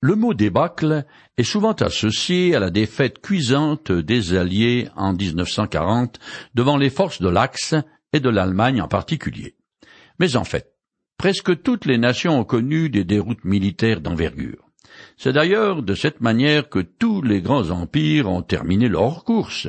Le mot débâcle est souvent associé à la défaite cuisante des Alliés en 1940 devant les forces de l'Axe et de l'Allemagne en particulier. Mais en fait, presque toutes les nations ont connu des déroutes militaires d'envergure. C'est d'ailleurs de cette manière que tous les grands empires ont terminé leur course.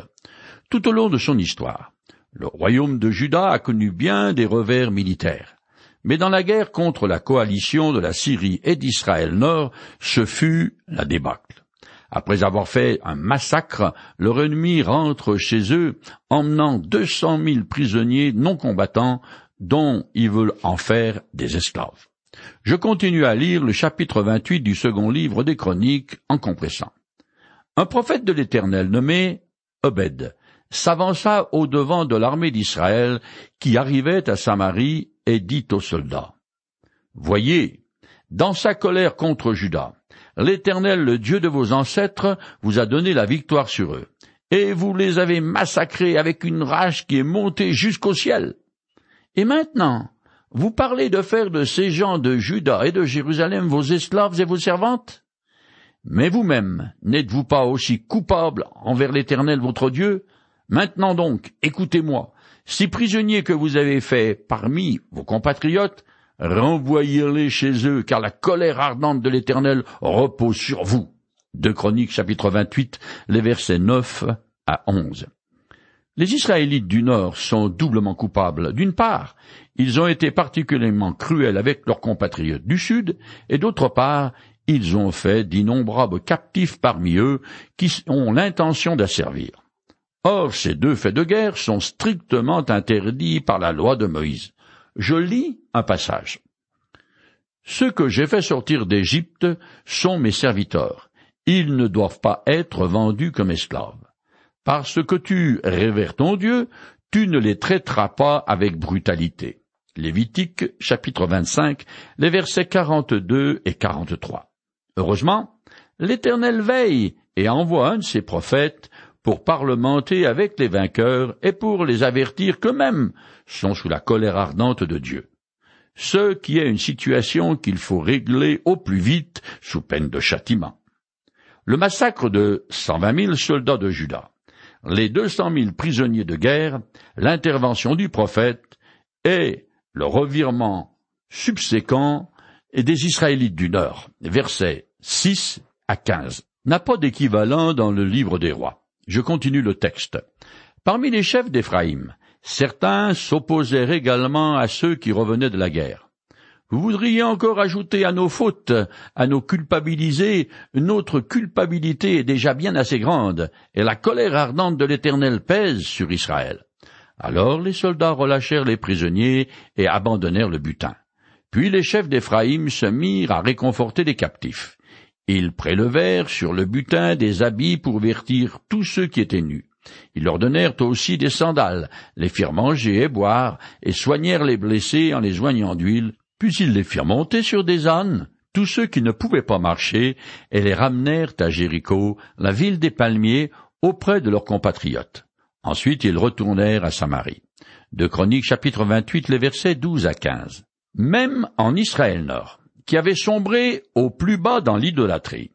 Tout au long de son histoire, le royaume de Juda a connu bien des revers militaires. Mais dans la guerre contre la coalition de la Syrie et d'Israël Nord, ce fut la débâcle. Après avoir fait un massacre, leur ennemi rentre chez eux, emmenant deux cent mille prisonniers non combattants dont ils veulent en faire des esclaves. Je continue à lire le chapitre 28 du second livre des Chroniques en compressant. Un prophète de l'Éternel nommé Obed s'avança au devant de l'armée d'Israël qui arrivait à Samarie et dit aux soldats Voyez, dans sa colère contre Judas, l'Éternel, le Dieu de vos ancêtres, vous a donné la victoire sur eux, et vous les avez massacrés avec une rage qui est montée jusqu'au ciel. Et maintenant, vous parlez de faire de ces gens de Juda et de Jérusalem vos esclaves et vos servantes? Mais vous-même, n'êtes-vous pas aussi coupable envers l'Éternel votre Dieu? Maintenant donc, écoutez-moi. Ces prisonniers que vous avez faits parmi vos compatriotes, renvoyez-les chez eux, car la colère ardente de l'Éternel repose sur vous. De Chroniques chapitre 28, les versets 9 à 11. Les Israélites du Nord sont doublement coupables. D'une part, ils ont été particulièrement cruels avec leurs compatriotes du Sud, et d'autre part, ils ont fait d'innombrables captifs parmi eux qui ont l'intention d'asservir. Or, ces deux faits de guerre sont strictement interdits par la loi de Moïse. Je lis un passage. Ceux que j'ai fait sortir d'Égypte sont mes serviteurs. Ils ne doivent pas être vendus comme esclaves. Parce que tu révères ton Dieu, tu ne les traiteras pas avec brutalité. Lévitique, chapitre 25, les versets 42 et 43. Heureusement, l'Éternel veille et envoie un de ses prophètes pour parlementer avec les vainqueurs et pour les avertir qu'eux-mêmes sont sous la colère ardente de Dieu. Ce qui est une situation qu'il faut régler au plus vite sous peine de châtiment. Le massacre de cent vingt mille soldats de Juda, les deux cent mille prisonniers de guerre, l'intervention du prophète et le revirement subséquent des Israélites du Nord, versets 6 à 15, n'a pas d'équivalent dans le livre des rois. Je continue le texte. Parmi les chefs d'Éphraïm, certains s'opposèrent également à ceux qui revenaient de la guerre. Vous voudriez encore ajouter à nos fautes, à nos culpabiliser, notre culpabilité est déjà bien assez grande, et la colère ardente de l'Éternel pèse sur Israël. Alors les soldats relâchèrent les prisonniers et abandonnèrent le butin. Puis les chefs d'Éphraïm se mirent à réconforter les captifs. Ils prélevèrent sur le butin des habits pour vertir tous ceux qui étaient nus. Ils leur donnèrent aussi des sandales, les firent manger et boire, et soignèrent les blessés en les joignant d'huile, puis ils les firent monter sur des ânes, tous ceux qui ne pouvaient pas marcher, et les ramenèrent à Jéricho, la ville des palmiers, auprès de leurs compatriotes. Ensuite ils retournèrent à Samarie. De Chroniques chapitre 28 les versets 12 à 15. Même en Israël Nord, qui avait sombré au plus bas dans l'idolâtrie,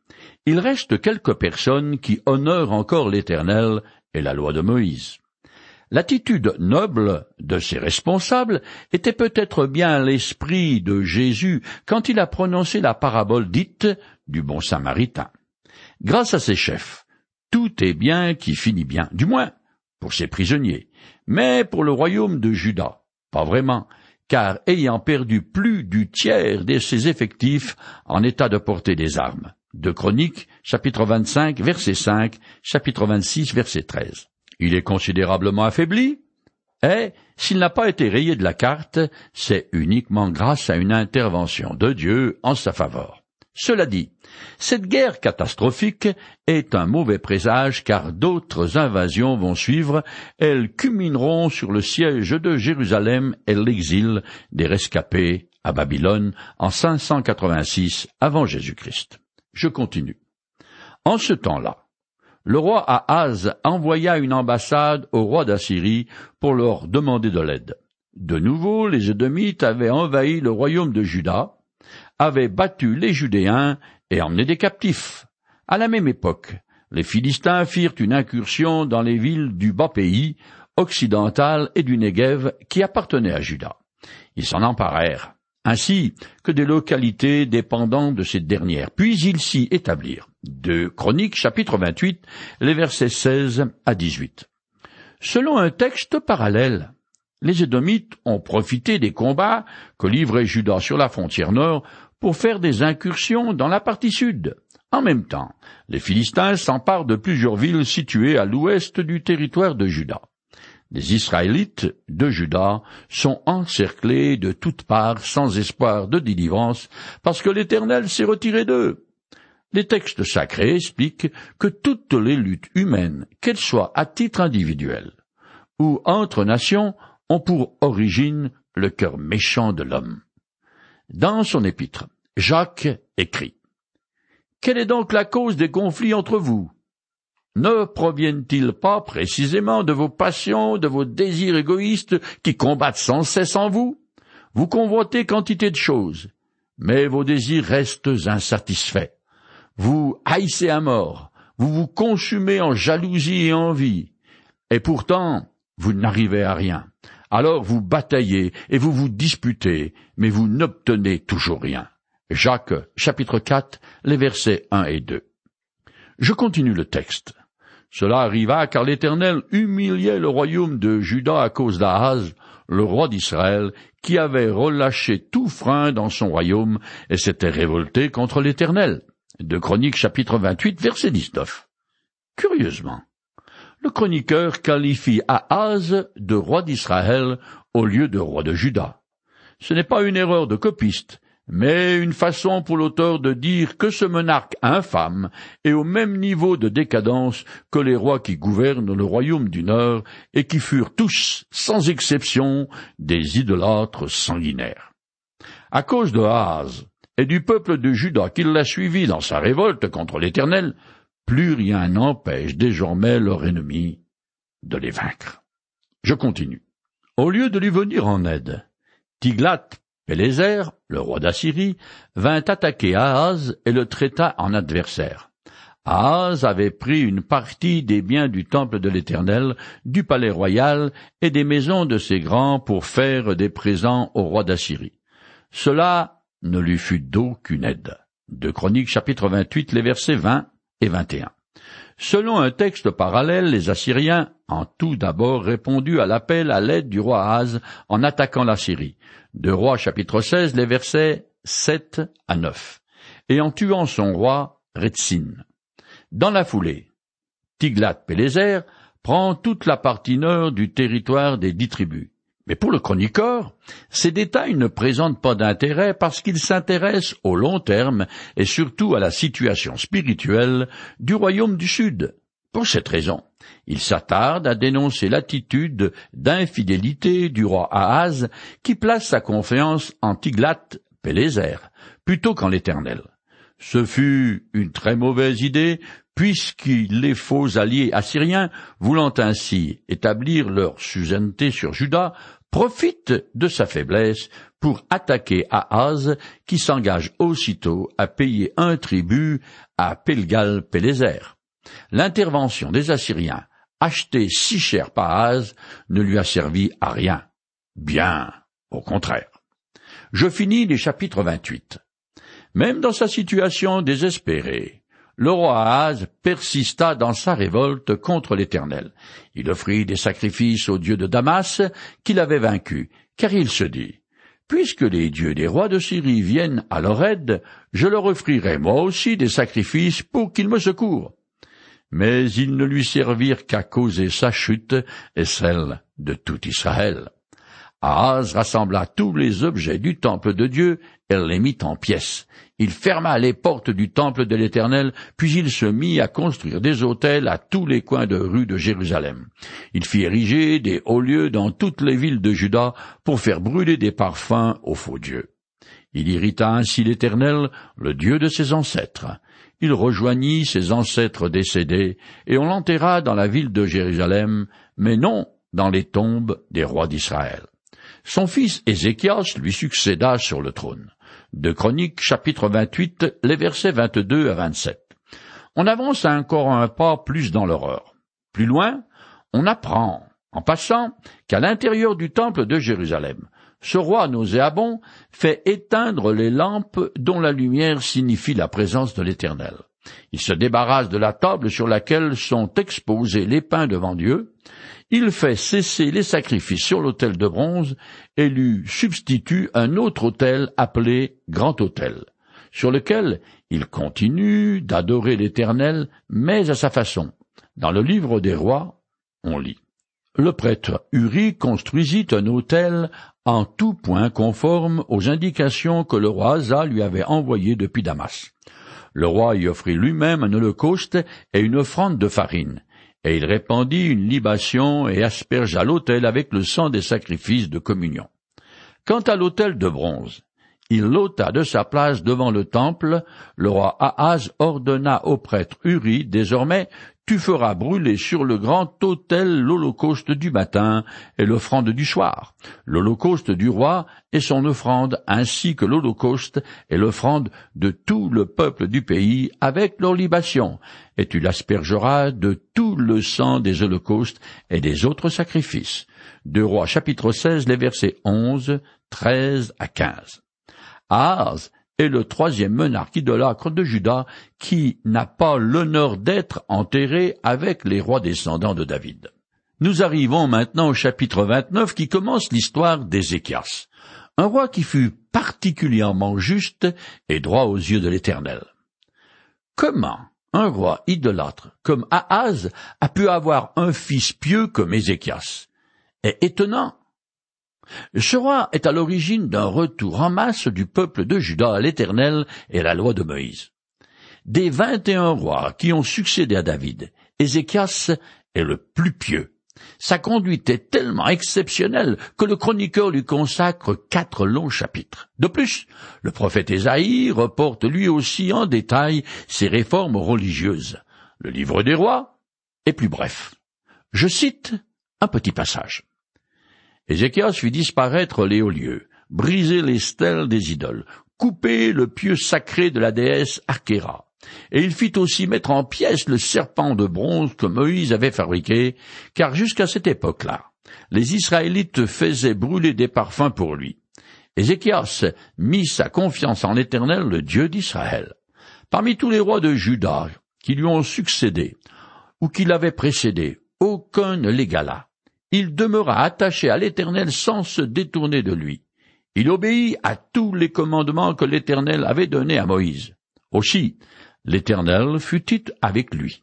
il reste quelques personnes qui honorent encore l'Éternel et la loi de Moïse. L'attitude noble de ces responsables était peut-être bien l'esprit de Jésus quand il a prononcé la parabole dite du bon samaritain. Grâce à ses chefs, tout est bien qui finit bien, du moins pour ses prisonniers, mais pour le royaume de Juda, pas vraiment, car ayant perdu plus du tiers de ses effectifs en état de porter des armes. De Chroniques, chapitre 25, verset 5, chapitre 26, verset 13 il est considérablement affaibli, et s'il n'a pas été rayé de la carte, c'est uniquement grâce à une intervention de Dieu en sa faveur. Cela dit, cette guerre catastrophique est un mauvais présage car d'autres invasions vont suivre, elles culmineront sur le siège de Jérusalem et l'exil des rescapés à Babylone en 586 avant Jésus-Christ. Je continue. En ce temps-là, le roi Ahaz envoya une ambassade au roi d'Assyrie pour leur demander de l'aide. De nouveau, les Édomites avaient envahi le royaume de Juda, avaient battu les Judéens et emmener des captifs. À la même époque, les Philistins firent une incursion dans les villes du bas pays, occidental et du Negev qui appartenaient à Juda. Ils s'en emparèrent, ainsi que des localités dépendant de ces dernières, puis ils s'y établirent. De Chroniques chapitre 28, les versets 16 à 18. Selon un texte parallèle, les Édomites ont profité des combats que livrait Juda sur la frontière nord pour faire des incursions dans la partie sud. En même temps, les Philistins s'emparent de plusieurs villes situées à l'ouest du territoire de Juda. Les Israélites de Juda sont encerclés de toutes parts sans espoir de délivrance parce que l'Éternel s'est retiré d'eux. Les textes sacrés expliquent que toutes les luttes humaines, qu'elles soient à titre individuel ou entre nations, ont pour origine le cœur méchant de l'homme. Dans son épître, Jacques écrit Quelle est donc la cause des conflits entre vous? Ne proviennent-ils pas précisément de vos passions, de vos désirs égoïstes qui combattent sans cesse en vous? Vous convoitez quantité de choses, mais vos désirs restent insatisfaits vous haïssez à mort, vous vous consumez en jalousie et envie, et pourtant vous n'arrivez à rien. Alors vous bataillez et vous vous disputez, mais vous n'obtenez toujours rien. Jacques chapitre 4, les versets 1 et 2. Je continue le texte. Cela arriva car l'Éternel humiliait le royaume de Juda à cause d'Ahaz, le roi d'Israël, qui avait relâché tout frein dans son royaume et s'était révolté contre l'Éternel de Chroniques chapitre 28 verset 19. Curieusement, le chroniqueur qualifie Ahaz de roi d'Israël au lieu de roi de Juda. Ce n'est pas une erreur de copiste, mais une façon pour l'auteur de dire que ce monarque infâme est au même niveau de décadence que les rois qui gouvernent le royaume du Nord et qui furent tous, sans exception, des idolâtres sanguinaires. À cause de Ahaz, et du peuple de Juda qui l'a suivi dans sa révolte contre l'Éternel, plus rien n'empêche désormais leur ennemi de les vaincre. Je continue. Au lieu de lui venir en aide, Tiglath Pélézer, le roi d'Assyrie, vint attaquer Ahaz et le traita en adversaire. Ahaz avait pris une partie des biens du temple de l'Éternel, du palais royal et des maisons de ses grands pour faire des présents au roi d'Assyrie. Cela ne lui fut d'aucune aide. De Chroniques chapitre 28, les versets 20 et 21. Selon un texte parallèle, les Assyriens ont tout d'abord répondu à l'appel à l'aide du roi Az en attaquant la Syrie. De Roi chapitre 16, les versets 7 à 9. Et en tuant son roi, Retzin. Dans la foulée, Tiglath-Pélézer prend toute la partie nord du territoire des dix tribus. Mais pour le chroniqueur, ces détails ne présentent pas d'intérêt parce qu'ils s'intéressent au long terme et surtout à la situation spirituelle du royaume du Sud. Pour cette raison, il s'attarde à dénoncer l'attitude d'infidélité du roi Ahaz qui place sa confiance en Tiglath-Pélézer plutôt qu'en l'Éternel. Ce fut une très mauvaise idée puisqu'il les faux alliés assyriens, voulant ainsi établir leur suzeraineté sur Juda, profitent de sa faiblesse pour attaquer Ahaz, qui s'engage aussitôt à payer un tribut à Pelgal-Pélézer. L'intervention des Assyriens, achetée si cher par Ahaz, ne lui a servi à rien. Bien, au contraire. Je finis les chapitres 28. Même dans sa situation désespérée, le roi Ahaz persista dans sa révolte contre l'Éternel. Il offrit des sacrifices aux dieux de Damas qu'il avait vaincus, car il se dit Puisque les dieux des rois de Syrie viennent à leur aide, je leur offrirai moi aussi des sacrifices pour qu'ils me secourent. Mais ils ne lui servirent qu'à causer sa chute et celle de tout Israël. Ahaz rassembla tous les objets du temple de Dieu et les mit en pièces. Il ferma les portes du temple de l'Éternel, puis il se mit à construire des autels à tous les coins de rue de Jérusalem. Il fit ériger des hauts lieux dans toutes les villes de Juda pour faire brûler des parfums aux faux dieux. Il irrita ainsi l'Éternel, le Dieu de ses ancêtres. Il rejoignit ses ancêtres décédés, et on l'enterra dans la ville de Jérusalem, mais non dans les tombes des rois d'Israël. Son fils Ézéchias lui succéda sur le trône. De Chroniques chapitre 28, les versets 22 à 27. On avance encore un pas plus dans l'horreur. Plus loin, on apprend, en passant, qu'à l'intérieur du temple de Jérusalem, ce roi nauséabond fait éteindre les lampes dont la lumière signifie la présence de l'Éternel. Il se débarrasse de la table sur laquelle sont exposés les pains devant Dieu, il fait cesser les sacrifices sur l'autel de bronze et lui substitue un autre autel appelé Grand Autel, sur lequel il continue d'adorer l'Éternel, mais à sa façon. Dans le livre des rois, on lit. Le prêtre Uri construisit un autel en tout point conforme aux indications que le roi Asa lui avait envoyées depuis Damas. Le roi y offrit lui-même un holocauste et une offrande de farine, et il répandit une libation et aspergea l'autel avec le sang des sacrifices de communion. Quant à l'autel de bronze, il l'ôta de sa place devant le temple, le roi Ahaz ordonna au prêtre Uri, désormais, tu feras brûler sur le grand autel l'holocauste du matin et l'offrande du soir, l'holocauste du roi et son offrande, ainsi que l'holocauste et l'offrande de tout le peuple du pays avec leur libation, et tu l'aspergeras de tout le sang des holocaustes et des autres sacrifices. De Rois chapitre 16, les versets 11, 13 à 15. Ahaz est le troisième monarque idolâtre de Juda qui n'a pas l'honneur d'être enterré avec les rois descendants de David. Nous arrivons maintenant au chapitre 29 qui commence l'histoire d'Ézéchias, un roi qui fut particulièrement juste et droit aux yeux de l'Éternel. Comment un roi idolâtre comme Ahaz a pu avoir un fils pieux comme Ézéchias? Est étonnant ce roi est à l'origine d'un retour en masse du peuple de Juda à l'Éternel et à la loi de Moïse. Des vingt et un rois qui ont succédé à David, Ézéchias est le plus pieux. Sa conduite est tellement exceptionnelle que le chroniqueur lui consacre quatre longs chapitres. De plus, le prophète Ésaïe reporte lui aussi en détail ses réformes religieuses. Le livre des rois est plus bref. Je cite un petit passage. Ézéchias fit disparaître les hauts lieux, briser les stèles des idoles, couper le pieu sacré de la déesse Archéra. Et il fit aussi mettre en pièces le serpent de bronze que Moïse avait fabriqué, car jusqu'à cette époque-là, les Israélites faisaient brûler des parfums pour lui. Ézéchias mit sa confiance en l'Éternel, le Dieu d'Israël. Parmi tous les rois de Juda qui lui ont succédé, ou qui l'avaient précédé, aucun ne l'égala il demeura attaché à l'Éternel sans se détourner de lui. Il obéit à tous les commandements que l'Éternel avait donnés à Moïse. Aussi, l'Éternel fut-il avec lui.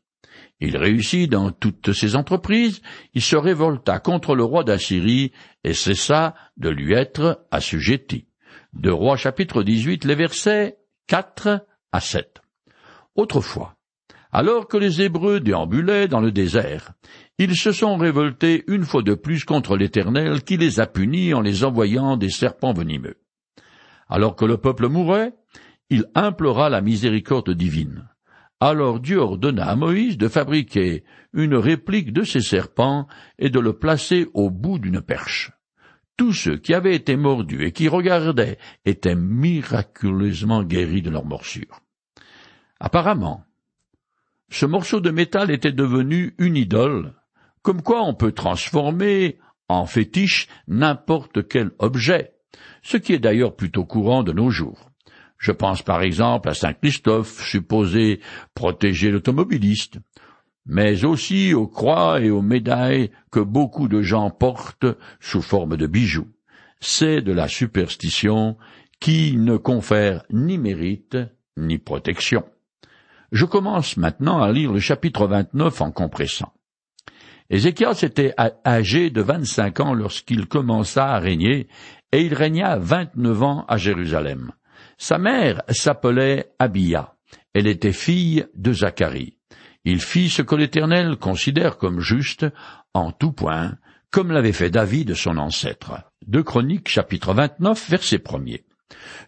Il réussit dans toutes ses entreprises, il se révolta contre le roi d'Assyrie et cessa de lui être assujetti. De Roi chapitre 18, les versets 4 à 7. Autrefois, alors que les Hébreux déambulaient dans le désert, ils se sont révoltés une fois de plus contre l'Éternel qui les a punis en les envoyant des serpents venimeux. Alors que le peuple mourait, il implora la miséricorde divine. Alors Dieu ordonna à Moïse de fabriquer une réplique de ces serpents et de le placer au bout d'une perche. Tous ceux qui avaient été mordus et qui regardaient étaient miraculeusement guéris de leurs morsures. Apparemment, ce morceau de métal était devenu une idole comme quoi on peut transformer en fétiche n'importe quel objet, ce qui est d'ailleurs plutôt courant de nos jours. Je pense par exemple à Saint Christophe, supposé protéger l'automobiliste, mais aussi aux croix et aux médailles que beaucoup de gens portent sous forme de bijoux. C'est de la superstition qui ne confère ni mérite ni protection. Je commence maintenant à lire le chapitre 29 en compressant. Ézéchias était âgé de vingt-cinq ans lorsqu'il commença à régner, et il régna vingt-neuf ans à Jérusalem. Sa mère s'appelait Abia. Elle était fille de Zacharie. Il fit ce que l'Éternel considère comme juste en tout point, comme l'avait fait David son ancêtre. De Chroniques chapitre 29 verset 1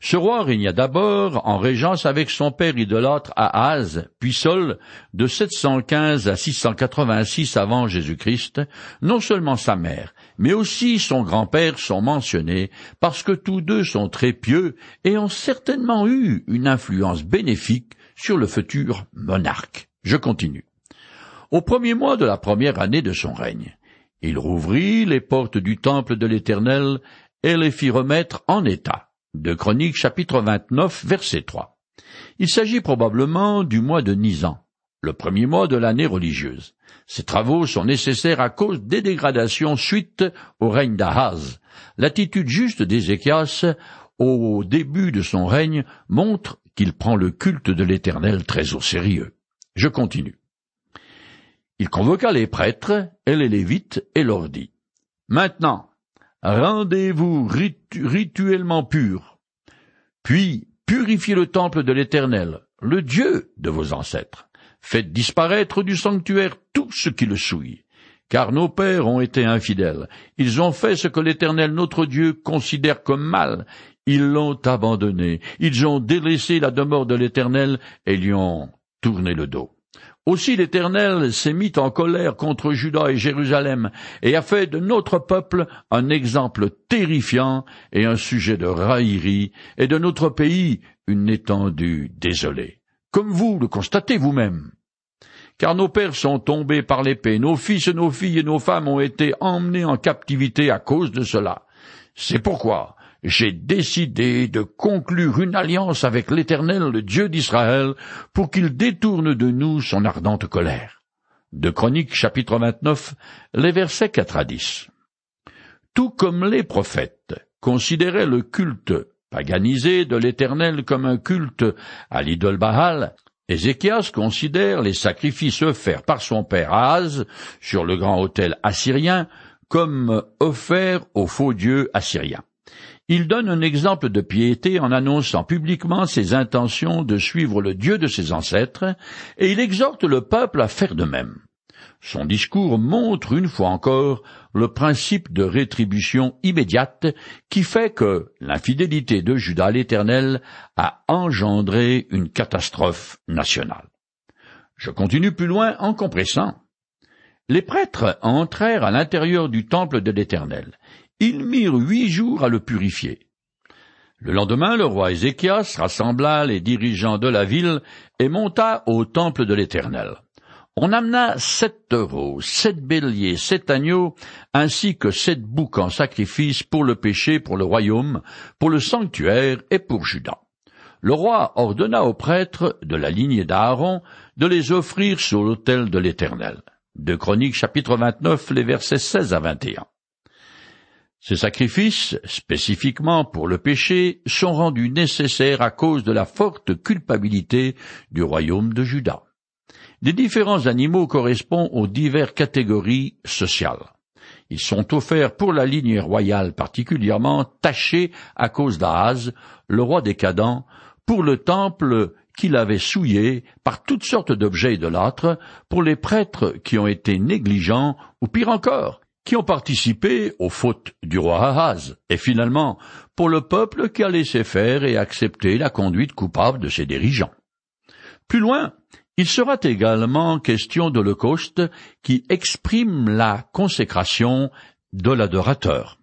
Ce roi régna d'abord en régence avec son père idolâtre Ahaz, puis Saul, de 715 à 686 avant Jésus-Christ. Non seulement sa mère, mais aussi son grand-père sont mentionnés parce que tous deux sont très pieux et ont certainement eu une influence bénéfique sur le futur monarque. Je continue. Au premier mois de la première année de son règne, il rouvrit les portes du temple de l'Éternel et les fit remettre en état de Chroniques chapitre 29 verset 3. Il s'agit probablement du mois de Nisan, le premier mois de l'année religieuse. Ces travaux sont nécessaires à cause des dégradations suite au règne d'Ahaz. L'attitude juste d'Ézéchias au début de son règne montre qu'il prend le culte de l'Éternel très au sérieux. Je continue. Il convoqua les prêtres et les lévites et leur dit Maintenant, rendez-vous rituellement pur, puis purifiez le temple de l'Éternel, le Dieu de vos ancêtres. Faites disparaître du sanctuaire tout ce qui le souille, car nos pères ont été infidèles. Ils ont fait ce que l'Éternel notre Dieu considère comme mal. Ils l'ont abandonné. Ils ont délaissé la demeure de l'Éternel et lui ont tourné le dos. Aussi l'Éternel s'est mis en colère contre Juda et Jérusalem, et a fait de notre peuple un exemple terrifiant et un sujet de raillerie, et de notre pays une étendue désolée. Comme vous le constatez vous-même. Car nos pères sont tombés par l'épée, nos fils, nos filles et nos femmes ont été emmenés en captivité à cause de cela. C'est pourquoi j'ai décidé de conclure une alliance avec l'Éternel, le Dieu d'Israël, pour qu'il détourne de nous son ardente colère. De Chroniques chapitre 29, les versets 4 à 10. Tout comme les prophètes considéraient le culte paganisé de l'Éternel comme un culte à l'idole Baal, Ézéchias considère les sacrifices offerts par son père Ahaz sur le grand autel assyrien comme offerts aux faux dieux assyriens. Il donne un exemple de piété en annonçant publiquement ses intentions de suivre le Dieu de ses ancêtres, et il exhorte le peuple à faire de même. Son discours montre une fois encore le principe de rétribution immédiate qui fait que l'infidélité de Judas l'Éternel a engendré une catastrophe nationale. Je continue plus loin en compressant. Les prêtres entrèrent à l'intérieur du temple de l'Éternel. Ils mirent huit jours à le purifier. Le lendemain, le roi Ézéchias rassembla les dirigeants de la ville et monta au temple de l'Éternel. On amena sept taureaux, sept béliers, sept agneaux, ainsi que sept boucs en sacrifice pour le péché, pour le royaume, pour le sanctuaire et pour Judas. Le roi ordonna aux prêtres de la lignée d'Aaron de les offrir sur l'autel de l'Éternel. De Chroniques chapitre 29, les versets 16 à 21. Ces sacrifices, spécifiquement pour le péché, sont rendus nécessaires à cause de la forte culpabilité du royaume de Juda. Les différents animaux correspondent aux diverses catégories sociales. Ils sont offerts pour la ligne royale particulièrement tachée à cause d'Ahaz, le roi décadent, pour le temple qu'il avait souillé par toutes sortes d'objets idolâtres, pour les prêtres qui ont été négligents, ou pire encore, qui ont participé aux fautes du roi Ahaz, et finalement pour le peuple qui a laissé faire et accepté la conduite coupable de ses dirigeants. Plus loin, il sera également question d'Holocauste qui exprime la consécration de l'adorateur.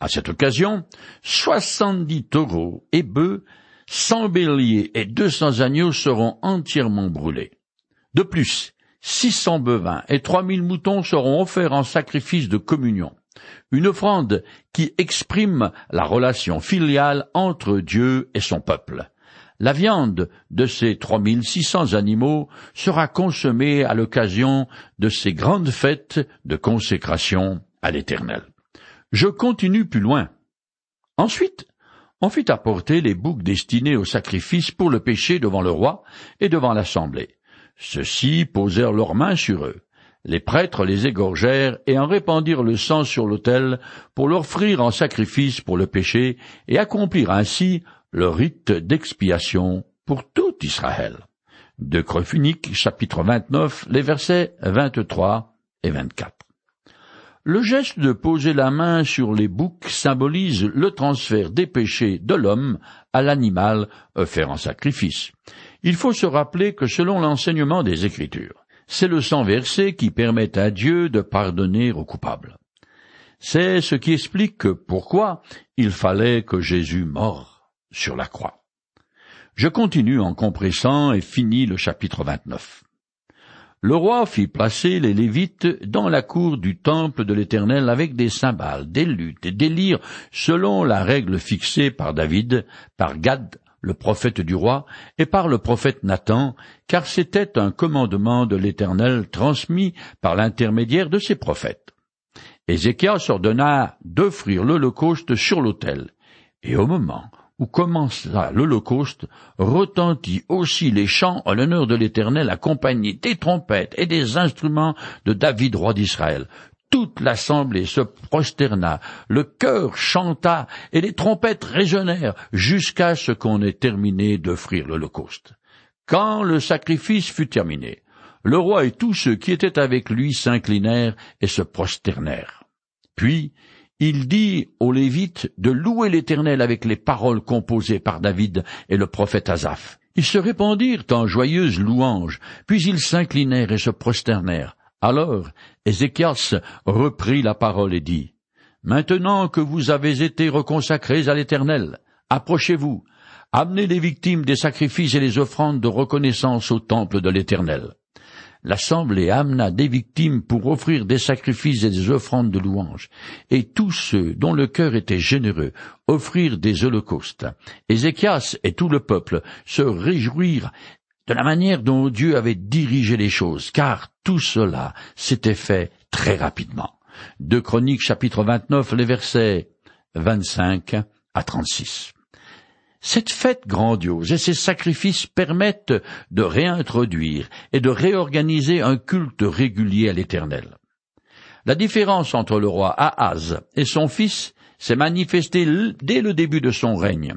À cette occasion, soixante-dix taureaux et bœufs, cent béliers et deux cents agneaux seront entièrement brûlés. De plus, six cents bovins et trois mille moutons seront offerts en sacrifice de communion, une offrande qui exprime la relation filiale entre Dieu et son peuple. La viande de ces trois mille six cents animaux sera consommée à l'occasion de ces grandes fêtes de consécration à l'Éternel. Je continue plus loin. Ensuite, on fit apporter les boucs destinés au sacrifice pour le péché devant le roi et devant l'assemblée. Ceux-ci posèrent leurs mains sur eux. Les prêtres les égorgèrent et en répandirent le sang sur l'autel pour l'offrir en sacrifice pour le péché et accomplir ainsi le rite d'expiation pour tout Israël. De Crefunique, chapitre 29, les versets 23 et 24. Le geste de poser la main sur les boucs symbolise le transfert des péchés de l'homme à l'animal offert en sacrifice. Il faut se rappeler que selon l'enseignement des Écritures, c'est le sang versé qui permet à Dieu de pardonner aux coupables. C'est ce qui explique pourquoi il fallait que Jésus mort sur la croix. Je continue en compressant et finis le chapitre 29. Le roi fit placer les Lévites dans la cour du temple de l'Éternel avec des cymbales, des luttes et des lyres, selon la règle fixée par David, par Gad, le prophète du roi, et par le prophète Nathan, car c'était un commandement de l'Éternel transmis par l'intermédiaire de ses prophètes. Ézéchias ordonna d'offrir l'Holocauste sur l'autel, et au moment où commença l'Holocauste, retentit aussi les chants en l'honneur de l'Éternel accompagnés des trompettes et des instruments de David roi d'Israël. Toute l'assemblée se prosterna, le chœur chanta et les trompettes résonnèrent jusqu'à ce qu'on ait terminé d'offrir l'Holocauste. Quand le sacrifice fut terminé, le roi et tous ceux qui étaient avec lui s'inclinèrent et se prosternèrent. Puis il dit aux Lévites de louer l'Éternel avec les paroles composées par David et le prophète Asaph. Ils se répandirent en joyeuses louanges, puis ils s'inclinèrent et se prosternèrent. Alors Ézéchias reprit la parole et dit, Maintenant que vous avez été reconsacrés à l'Éternel, approchez-vous, amenez les victimes des sacrifices et les offrandes de reconnaissance au temple de l'Éternel. L'assemblée amena des victimes pour offrir des sacrifices et des offrandes de louange, et tous ceux dont le cœur était généreux offrirent des holocaustes. Ézéchias et tout le peuple se réjouirent de la manière dont Dieu avait dirigé les choses, car tout cela s'était fait très rapidement. De Chroniques chapitre 29, les versets 25 à 36. Cette fête grandiose et ces sacrifices permettent de réintroduire et de réorganiser un culte régulier à l'Éternel. La différence entre le roi Ahaz et son fils s'est manifestée dès le début de son règne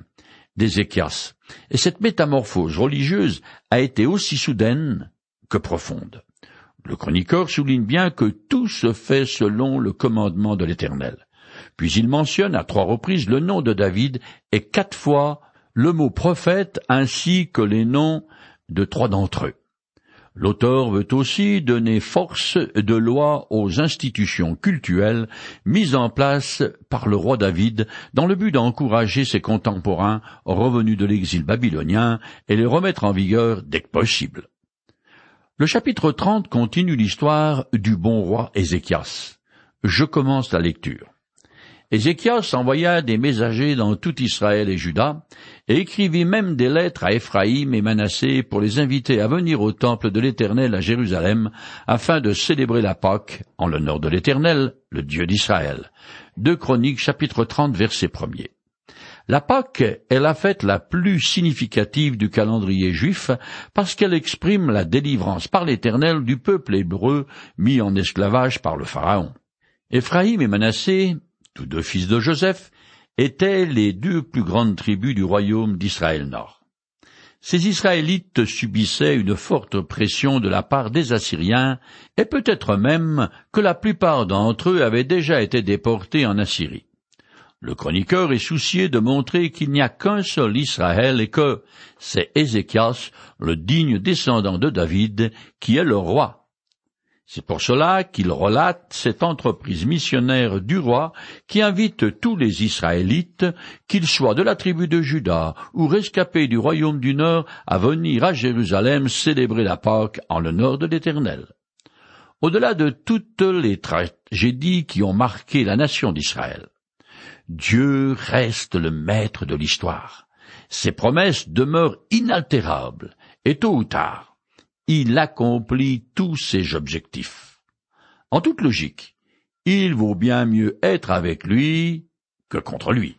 d'Ézéchias, et cette métamorphose religieuse a été aussi soudaine que profonde. Le chroniqueur souligne bien que tout se fait selon le commandement de l'Éternel. Puis il mentionne à trois reprises le nom de David et quatre fois le mot prophète ainsi que les noms de trois d'entre eux. L'auteur veut aussi donner force de loi aux institutions cultuelles mises en place par le roi David dans le but d'encourager ses contemporains revenus de l'exil babylonien et les remettre en vigueur dès que possible. Le chapitre 30 continue l'histoire du bon roi Ézéchias. Je commence la lecture. Ézéchias envoya des messagers dans tout Israël et Juda, et écrivit même des lettres à Éphraïm et Manassé pour les inviter à venir au temple de l'Éternel à Jérusalem, afin de célébrer la Pâque en l'honneur de l'Éternel, le Dieu d'Israël. Deux Chroniques chapitre 30 verset 1 La Pâque est la fête la plus significative du calendrier juif parce qu'elle exprime la délivrance par l'Éternel du peuple hébreu mis en esclavage par le Pharaon. Éphraïm et Manassé tous deux fils de Joseph, étaient les deux plus grandes tribus du royaume d'Israël Nord. Ces Israélites subissaient une forte pression de la part des Assyriens, et peut-être même que la plupart d'entre eux avaient déjà été déportés en Assyrie. Le chroniqueur est soucié de montrer qu'il n'y a qu'un seul Israël et que c'est Ézéchias, le digne descendant de David, qui est le roi c'est pour cela qu'il relate cette entreprise missionnaire du roi qui invite tous les Israélites, qu'ils soient de la tribu de Juda ou rescapés du royaume du Nord, à venir à Jérusalem célébrer la Pâque en l'honneur de l'Éternel. Au-delà de toutes les tragédies qui ont marqué la nation d'Israël, Dieu reste le maître de l'histoire. Ses promesses demeurent inaltérables, et tôt ou tard, il accomplit tous ses objectifs. En toute logique, il vaut bien mieux être avec lui que contre lui.